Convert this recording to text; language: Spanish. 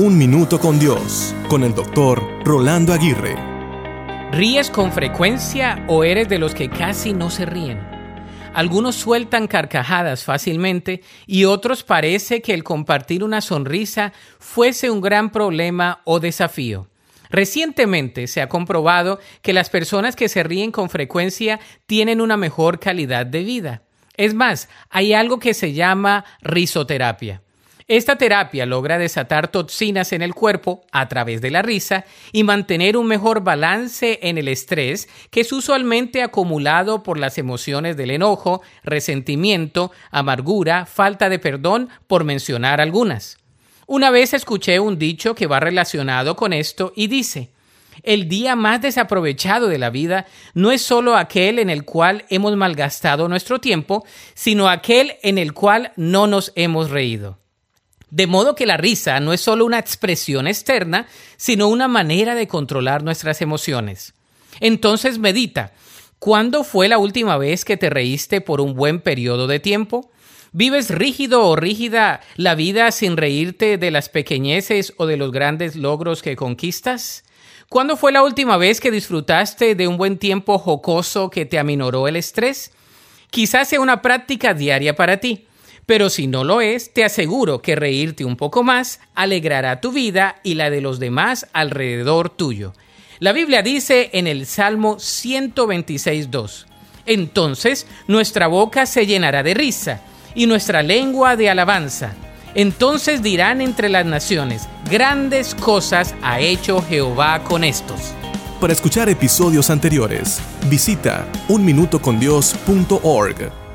Un Minuto con Dios, con el doctor Rolando Aguirre. ¿Ríes con frecuencia o eres de los que casi no se ríen? Algunos sueltan carcajadas fácilmente y otros parece que el compartir una sonrisa fuese un gran problema o desafío. Recientemente se ha comprobado que las personas que se ríen con frecuencia tienen una mejor calidad de vida. Es más, hay algo que se llama risoterapia. Esta terapia logra desatar toxinas en el cuerpo a través de la risa y mantener un mejor balance en el estrés que es usualmente acumulado por las emociones del enojo, resentimiento, amargura, falta de perdón, por mencionar algunas. Una vez escuché un dicho que va relacionado con esto y dice, el día más desaprovechado de la vida no es solo aquel en el cual hemos malgastado nuestro tiempo, sino aquel en el cual no nos hemos reído. De modo que la risa no es solo una expresión externa, sino una manera de controlar nuestras emociones. Entonces medita, ¿cuándo fue la última vez que te reíste por un buen periodo de tiempo? ¿Vives rígido o rígida la vida sin reírte de las pequeñeces o de los grandes logros que conquistas? ¿Cuándo fue la última vez que disfrutaste de un buen tiempo jocoso que te aminoró el estrés? Quizás sea una práctica diaria para ti. Pero si no lo es, te aseguro que reírte un poco más alegrará tu vida y la de los demás alrededor tuyo. La Biblia dice en el Salmo 126.2, Entonces nuestra boca se llenará de risa y nuestra lengua de alabanza. Entonces dirán entre las naciones, grandes cosas ha hecho Jehová con estos. Para escuchar episodios anteriores, visita unminutocondios.org.